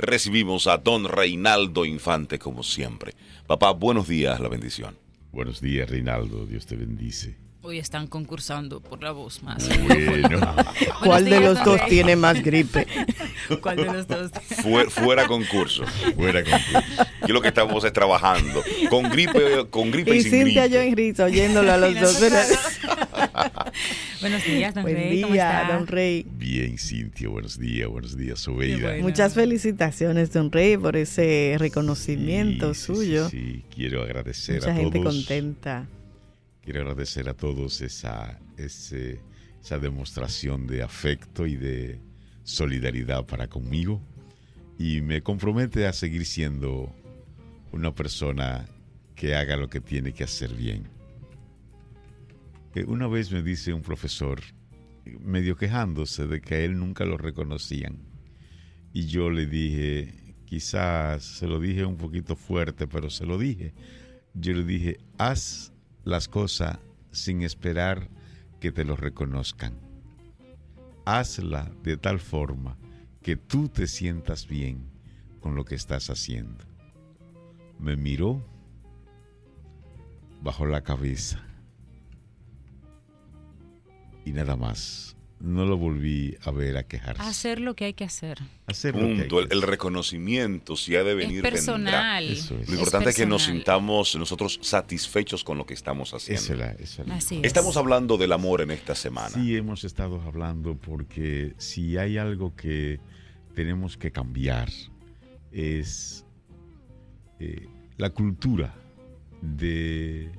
recibimos a don Reinaldo Infante como siempre. Papá, buenos días, la bendición. Buenos días, Reinaldo, Dios te bendice. Hoy están concursando por la voz más. Bueno. ¿Cuál de los dos tiene más gripe? ¿Cuál de los dos? Fuera, concurso. Fuera concurso. Aquí lo que estamos es trabajando. Con gripe, con gripe y, y sin Cintia gripe. Rizzo oyéndolo a los dos. Buenos días, don Buen Rey. ¿Cómo día, está? don Rey. Bien, Cintia, buenos días, buenos días, Sobeida. bueno. Muchas felicitaciones, don Rey, por ese reconocimiento Sí, suyo. Sí, sí. quiero agradecer Mucha a gente todos. contenta. Quiero agradecer a todos esa, ese- esa demostración de afecto y de solidaridad para conmigo. Y me compromete a seguir siendo una persona que haga lo que tiene que hacer bien. Una vez me dice un profesor, medio quejándose de que a él nunca lo reconocían. Y yo le dije, quizás se lo dije un poquito fuerte, pero se lo dije. Yo le dije, haz las cosas sin esperar que te lo reconozcan. Hazla de tal forma que tú te sientas bien con lo que estás haciendo. Me miró, bajó la cabeza y nada más. No lo volví a ver a quejarse. Hacer lo que hay que hacer. Hacer lo que hay Punto. que El, reconocimiento, si ha de venir, es personal. Eso es. Lo importante es, que nos sintamos nosotros satisfechos con lo que estamos haciendo. Esa. Así es. Estamos hablando del amor en esta semana. Sí, hemos estado hablando porque si hay algo que tenemos que cambiar es eh, la cultura de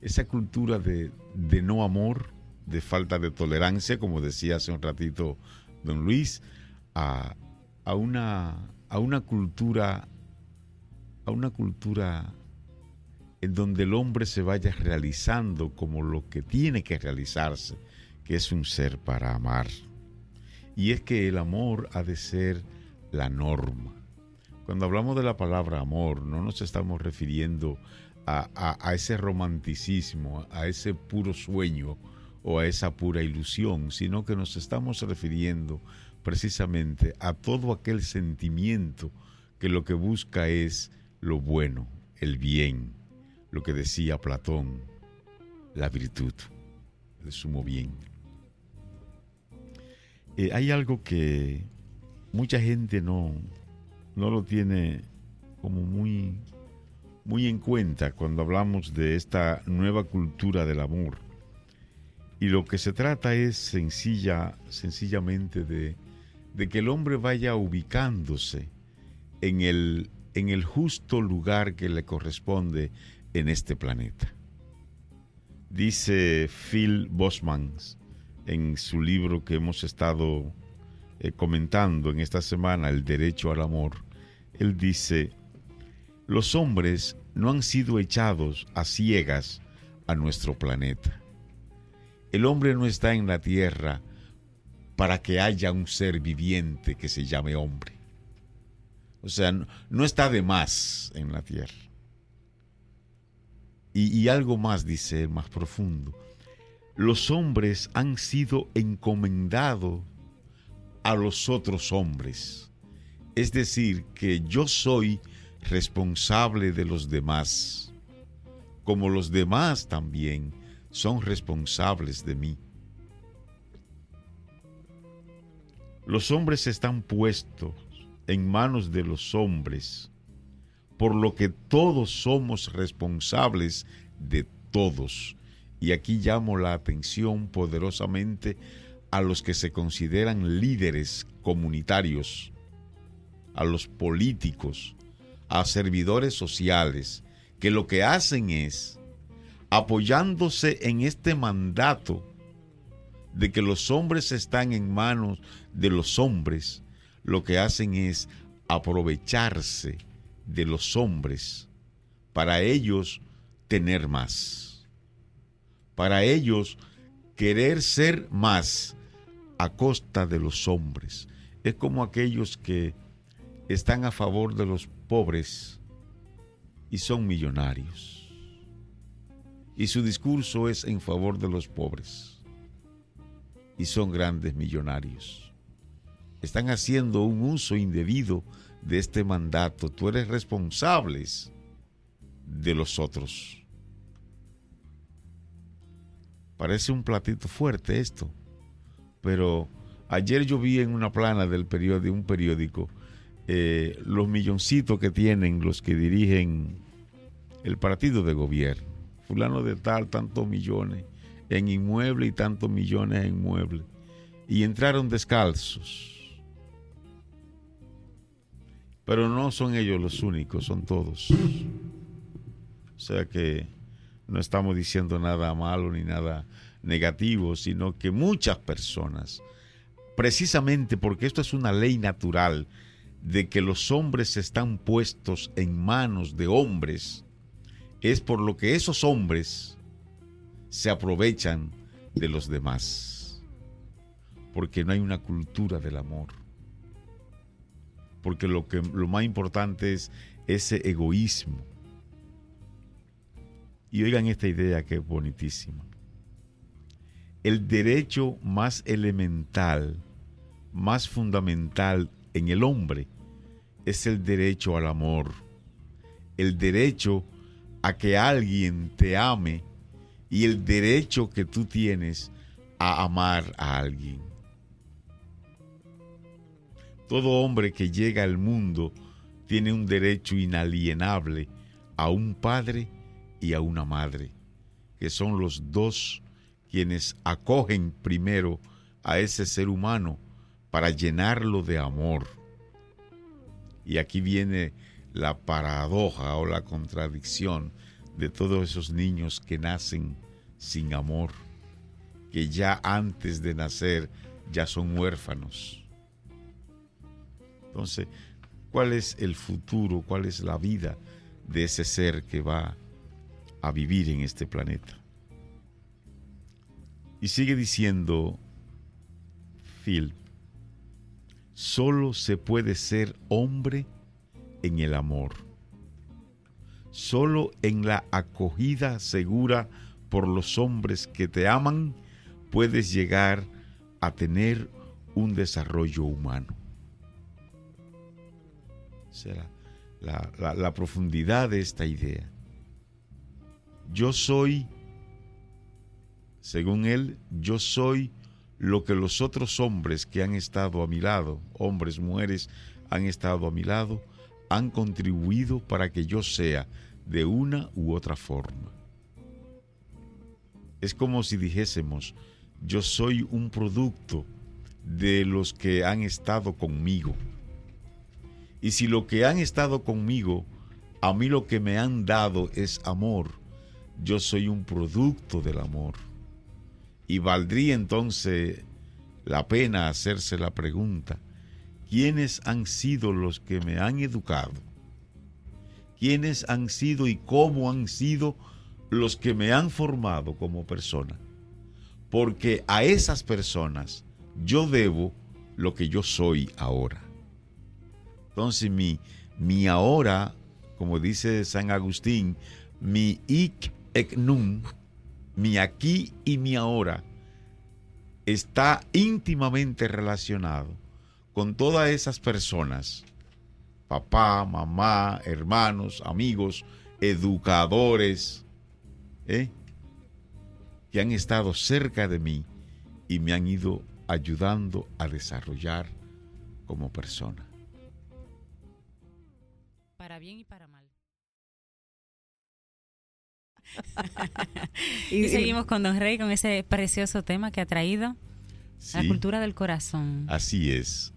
esa cultura de, de no amor, de falta de tolerancia, como decía hace un ratito don Luis, a, a una, a una cultura, a una cultura en donde el hombre se vaya realizando como lo que tiene que realizarse, que es un ser para amar. Y es que el amor ha de ser la norma. Cuando hablamos de la palabra amor, no nos estamos refiriendo a, a- a ese romanticismo, a ese puro sueño o a esa pura ilusión, sino que nos estamos refiriendo precisamente a todo aquel sentimiento que lo que busca es lo bueno, el bien, lo que decía Platón, la virtud, el sumo bien. Eh, hay algo que mucha gente no, no lo tiene como muy, muy en cuenta cuando hablamos de esta nueva cultura del amor. Y lo que se trata es sencilla, sencillamente de, que el hombre vaya ubicándose en el, en el justo lugar que le corresponde en este planeta. Dice Phil Bosman en su libro que hemos estado eh, comentando en esta semana, El Derecho al Amor, él dice, los hombres no han sido echados a ciegas a nuestro planeta. El hombre no está en la tierra para que haya un ser viviente que se llame hombre. O sea, no, está de más en la tierra. Y, y algo más, dice más profundo. Los hombres han sido encomendados a los otros hombres. Es decir, que yo soy responsable de los demás, como los demás también son responsables de mí. Los hombres están puestos en manos de los hombres, por lo que todos somos responsables de todos. Y aquí llamo la atención poderosamente a los que se consideran líderes comunitarios, a los políticos, a servidores sociales, que lo que hacen es, apoyándose en este mandato de que los hombres están en manos de los hombres, lo que hacen es aprovecharse de los hombres para ellos tener más, para ellos querer ser más a costa de los hombres. Es como aquellos que están a favor de los pobres y son millonarios. Y su discurso es en favor de los pobres y son grandes millonarios. Están haciendo un uso indebido de este mandato, tú eres responsable de los otros. Parece un platito fuerte esto, pero ayer yo vi en una plana del periódico, un periódico eh, los milloncitos que tienen los que dirigen el partido de gobierno. De tal, tantos millones en inmueble y tantos millones en inmueble. Y entraron descalzos. Pero no son ellos los únicos, son todos. O sea que no estamos diciendo nada malo ni nada negativo, sino que muchas personas, precisamente porque esto es una ley natural de que los hombres están puestos en manos de hombres, es por lo que esos hombres se aprovechan de los demás. Porque no hay una cultura del amor. Porque lo, que, lo más importante es ese egoísmo. Y oigan esta idea que es bonitísima. El derecho más elemental, más fundamental en el hombre es el derecho al amor. El derecho a que alguien te ame y el derecho que tú tienes a amar a alguien. Todo hombre que llega al mundo tiene un derecho inalienable a un padre y a una madre, que son los dos quienes acogen primero a ese ser humano para llenarlo de amor. Y aquí viene la paradoja o la contradicción de todos esos niños que nacen sin amor, que ya antes de nacer ya son huérfanos. Entonces, ¿cuál es el futuro, cuál es la vida de ese ser que va a vivir en este planeta? Y sigue diciendo Phil, solo se puede ser hombre en el amor. Solo en la acogida segura por los hombres que te aman puedes llegar a tener un desarrollo humano. Será la, la profundidad de esta idea. Yo soy, según él, yo soy lo que los otros hombres que han estado a mi lado, hombres, mujeres, han estado a mi lado, han contribuido para que yo sea de una u otra forma. Es como si dijésemos, yo soy un producto de los que han estado conmigo. Y si lo que han estado conmigo, a mí lo que me han dado es amor, yo soy un producto del amor. Y valdría entonces la pena hacerse la pregunta, ¿quiénes han sido los que me han educado? ¿Quiénes han sido y cómo han sido los que me han formado como persona? Porque a esas personas yo debo lo que yo soy ahora. Entonces mi, mi ahora, como dice San Agustín, mi ik ek nun, mi aquí y mi ahora, está íntimamente relacionado con todas esas personas, papá, mamá, hermanos, amigos, educadores, ¿eh? que han estado cerca de mí y me han ido ayudando a desarrollar como persona. Para bien y para mal. Y- y, seguimos con Don Rey con ese precioso tema que ha traído la cultura del corazón. Así es.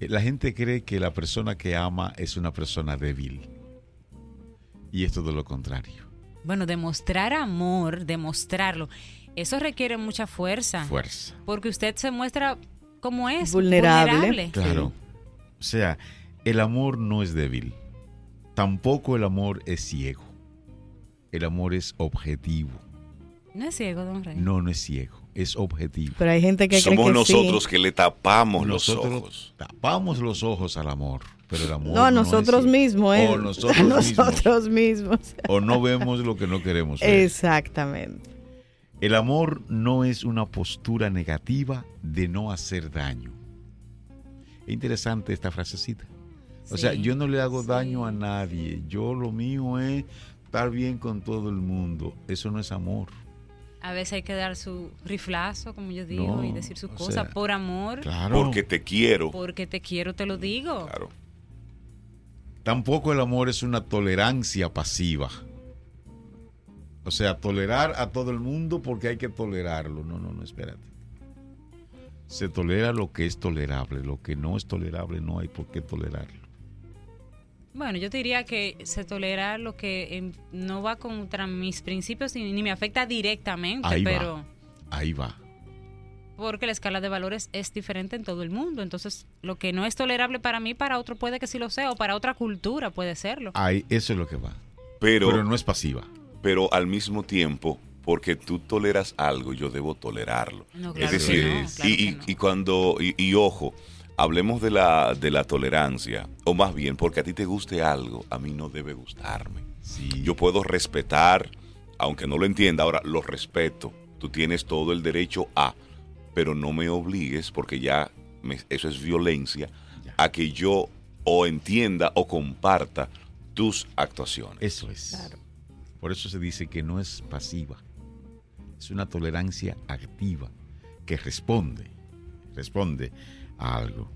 Eh, La gente cree que la persona que ama es una persona débil. Y es todo lo contrario. Bueno, demostrar amor, demostrarlo, eso requiere mucha fuerza. Fuerza. Porque usted se muestra como es. Vulnerable. Claro. O sea, el amor no es débil. Tampoco el amor es ciego. El amor es objetivo. No es ciego, Don Rey. No, no es ciego. Es objetivo. Pero hay gente que Somos cree que nosotros sí. que le tapamos los ojos. tapamos los ojos al amor, pero el amor No, a nosotros mismos, ¿eh? O nosotros, a mismos. nosotros mismos. O no vemos lo que no queremos ver. Exactamente. El amor no es una postura negativa de no hacer daño. Es interesante esta frasecita. O sea, yo no le hago sí. daño a nadie. Yo lo mío es estar bien con todo el mundo. Eso no es amor. A veces hay que dar su riflazo, como yo digo, No, y decir sus cosas sea, por amor, Claro. Porque te quiero. porque te quiero, te lo digo. Claro. Tampoco el amor es una tolerancia pasiva. O sea, tolerar a todo el mundo porque hay que tolerarlo. No, no, no, espérate. Se tolera lo que es tolerable. Lo que no es tolerable no hay por qué tolerarlo. Bueno, yo te diría que se tolera lo que em, no va contra mis principios ni, ni me afecta directamente, Ahí va. pero Ahí va. porque la escala de valores es diferente en todo el mundo. Entonces, lo que no es tolerable para mí, para otro puede que sí lo sea, o para otra cultura puede serlo. Ahí, eso es lo que va. Pero, Pero no es pasiva. pero al mismo tiempo, porque tú toleras algo, yo debo tolerarlo. No, es claro que decir, no, claro y, que y- no. y cuando, y, y ojo, hablemos de la, de la tolerancia, o más bien, porque a ti te guste algo, a mí no debe gustarme. Sí. Yo puedo respetar, aunque no lo entienda, ahora lo respeto. Tú tienes todo el derecho a, pero no me obligues, porque ya me- eso es violencia, Ya. a que yo o entienda o comparta tus actuaciones. Eso es. Claro. Por eso se dice que no es pasiva. Es una tolerancia activa que responde, responde a algo.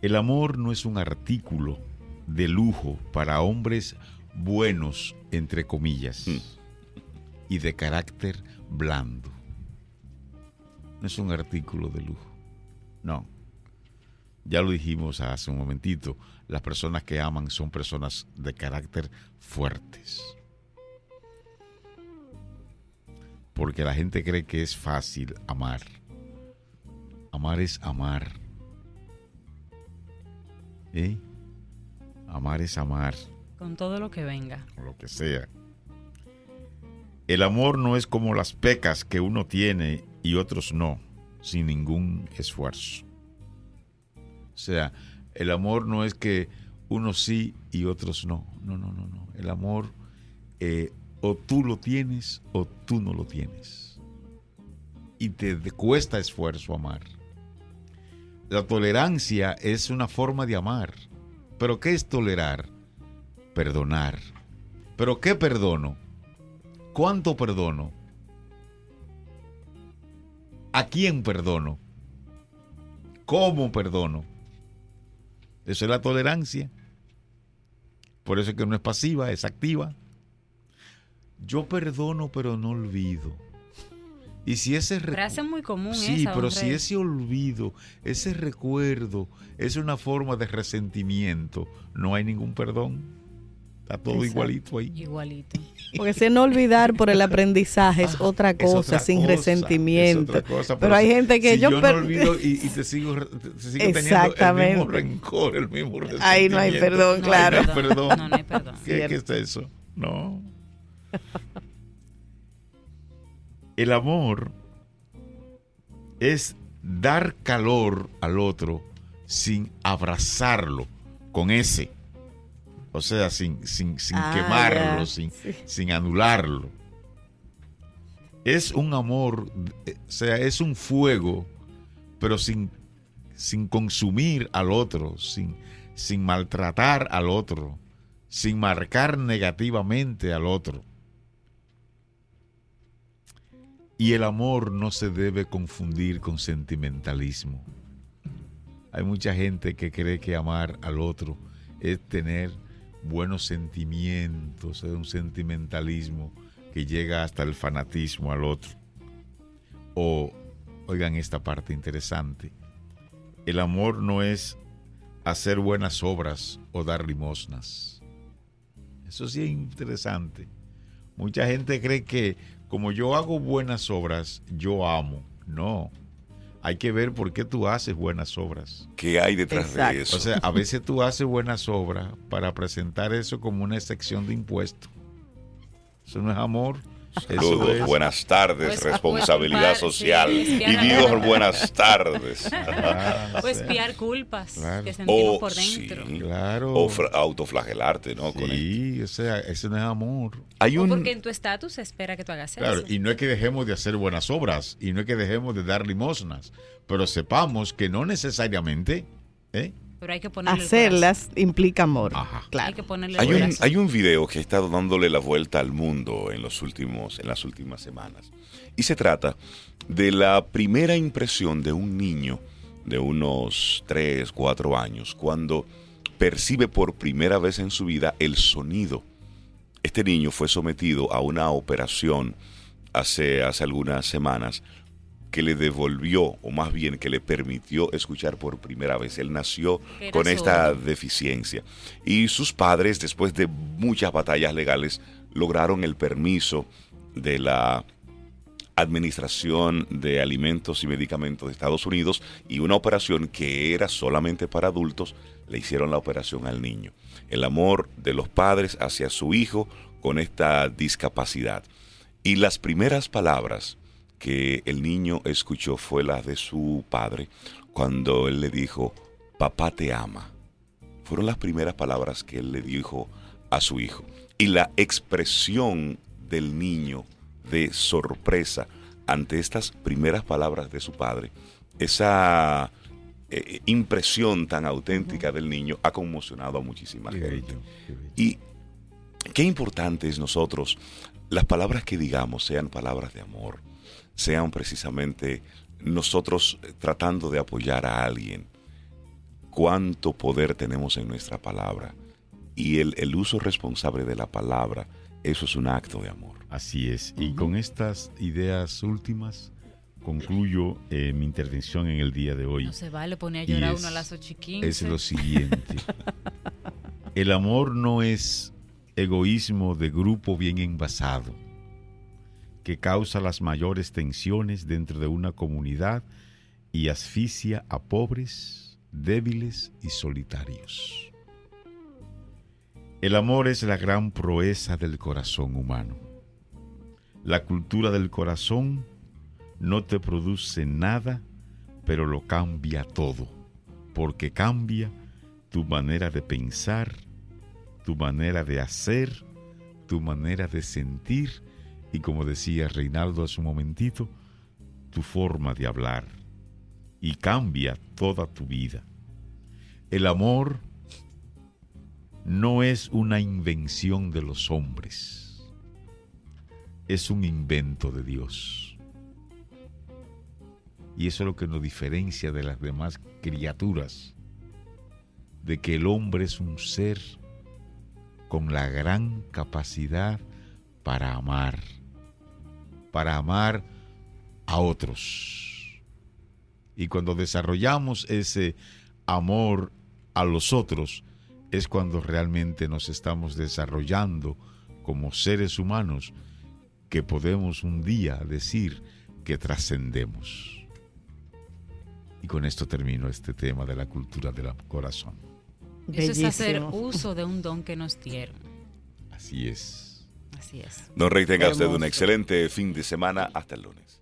El amor no es un artículo de lujo para hombres buenos, entre comillas, Mm. y de carácter blando. No es un artículo de lujo. No. Ya lo dijimos hace un momentito, las personas que aman son personas de carácter fuertes. Porque la gente cree que es fácil amar. Amar es amar. ¿Eh? Amar es amar, Con todo lo que venga. o lo que sea. El amor no es como las pecas que uno tiene y otros no, sin ningún esfuerzo. O sea, el amor no es que unos sí y otros no. No, no, no, no. El amor eh, o tú lo tienes o tú no lo tienes. Y te cuesta esfuerzo amar. La tolerancia es una forma de amar. ¿Pero qué es tolerar? Perdonar. ¿Pero qué perdono? ¿Cuánto perdono? ¿A quién perdono? ¿Cómo perdono? Eso es la tolerancia. Por eso es que no es pasiva, es activa. Yo perdono, pero no olvido. Y si ese Frase muy común Sí, esa, pero si ese olvido, ese recuerdo es una forma de resentimiento, no hay ningún perdón. Está todo Exacto. igualito ahí. Igualito. Porque si no olvidar por el aprendizaje es otra Es cosa, otra sin cosa, resentimiento. es otra cosa, pero hay gente que si yo, yo per- no olvido y, y te sigo, te sigo teniendo el Exactamente. mismo rencor, el mismo resentimiento. Ahí no hay perdón, No claro. hay No hay perdón. No, no hay perdón. ¿Qué, qué es eso? No. El amor es dar calor al otro sin abrazarlo con ese. O sea, sin, sin, sin Ah, quemarlo, sin, Sí. sin anularlo. Es un amor, eh, o sea, es un fuego, pero sin, sin consumir al otro, sin, sin maltratar al otro, sin marcar negativamente al otro. Y el amor no se debe confundir con sentimentalismo. Hay mucha gente que cree que amar al otro es tener buenos sentimientos, es un sentimentalismo que llega hasta el fanatismo al otro. O, oigan esta parte interesante, el amor no es hacer buenas obras o dar limosnas. Eso sí es interesante. Mucha gente cree que como yo hago buenas obras, yo amo. No. Hay que ver por qué tú haces buenas obras. ¿Qué hay detrás Exacto. de eso? O sea, a veces tú haces buenas obras para presentar eso como una excepción de impuesto. Eso no es amor. Saludos, es- buenas tardes, Pues, responsabilidad pues, social. sí, y espiar- digo buenas tardes. Ah, O sí. espiar culpas Claro. que sentimos O, por dentro. sí, Claro. o autoflagelarte, ¿no? Con Sí, o sea, eso no es amor. Hay O un... porque en tu estatus se espera que tú hagas Claro, eso. y no es que dejemos de hacer buenas obras y no es que dejemos de dar limosnas, pero sepamos que no necesariamente, ¿eh? Pero hay que ponerle el hacerlas implica amor. Ajá. Hay Claro. que ponerle Hay un, hay un video que ha estado dándole la vuelta al mundo en, los últimos, en las últimas semanas. Y se trata de la primera impresión de un niño de unos 3, 4 años cuando percibe por primera vez en su vida el sonido. Este niño fue sometido a una operación hace, hace algunas semanas que le devolvió, o más bien que le permitió escuchar por primera vez. Él nació Era con esta deficiencia. Y sus padres, después de muchas batallas legales, lograron el permiso de la Administración de Alimentos y Medicamentos de Estados Unidos y una operación que era solamente para adultos, le hicieron la operación al niño. El amor de los padres hacia su hijo con esta discapacidad. Y las primeras palabras que el niño escuchó fue las de su padre cuando él le dijo, papá te ama. Fueron las primeras palabras que él le dijo a su hijo. Y la expresión del niño de sorpresa ante estas primeras palabras de su padre, esa eh, impresión tan auténtica del niño ha conmocionado a muchísima Qué gente. bello, qué bello. Y qué importante es nosotros, las palabras que digamos sean palabras de amor, sean precisamente nosotros eh, tratando de apoyar a alguien. Cuánto poder tenemos en nuestra palabra. Y el, el uso responsable de la palabra, eso es un acto de amor. Así es. Y con estas ideas últimas concluyo eh, mi intervención en el día de hoy. No se vale poner a llorar es- uno a las 8 y 15. es lo siguiente. El amor no es egoísmo de grupo bien envasado, que causa las mayores tensiones dentro de una comunidad y asfixia a pobres, débiles y solitarios. El amor es la gran proeza del corazón humano. La cultura del corazón no te produce nada, pero lo cambia todo porque cambia tu manera de pensar, tu manera de hacer, tu manera de sentir y como decía Reinaldo hace un momentito, tu forma de hablar y cambia toda tu vida. El amor no es una invención de los hombres, es un invento de Dios. Y eso es lo que nos diferencia de las demás criaturas, de que el hombre es un ser con la gran capacidad para amar, para amar a otros. Y cuando desarrollamos ese amor a los otros, es cuando realmente nos estamos desarrollando como seres humanos que podemos un día decir que trascendemos. Y con esto termino este tema de la cultura del corazón. Eso es hacer uso de un don que nos dieron. Así es. Así es. Don Rey, tenga usted un excelente fin de semana. Hasta el lunes.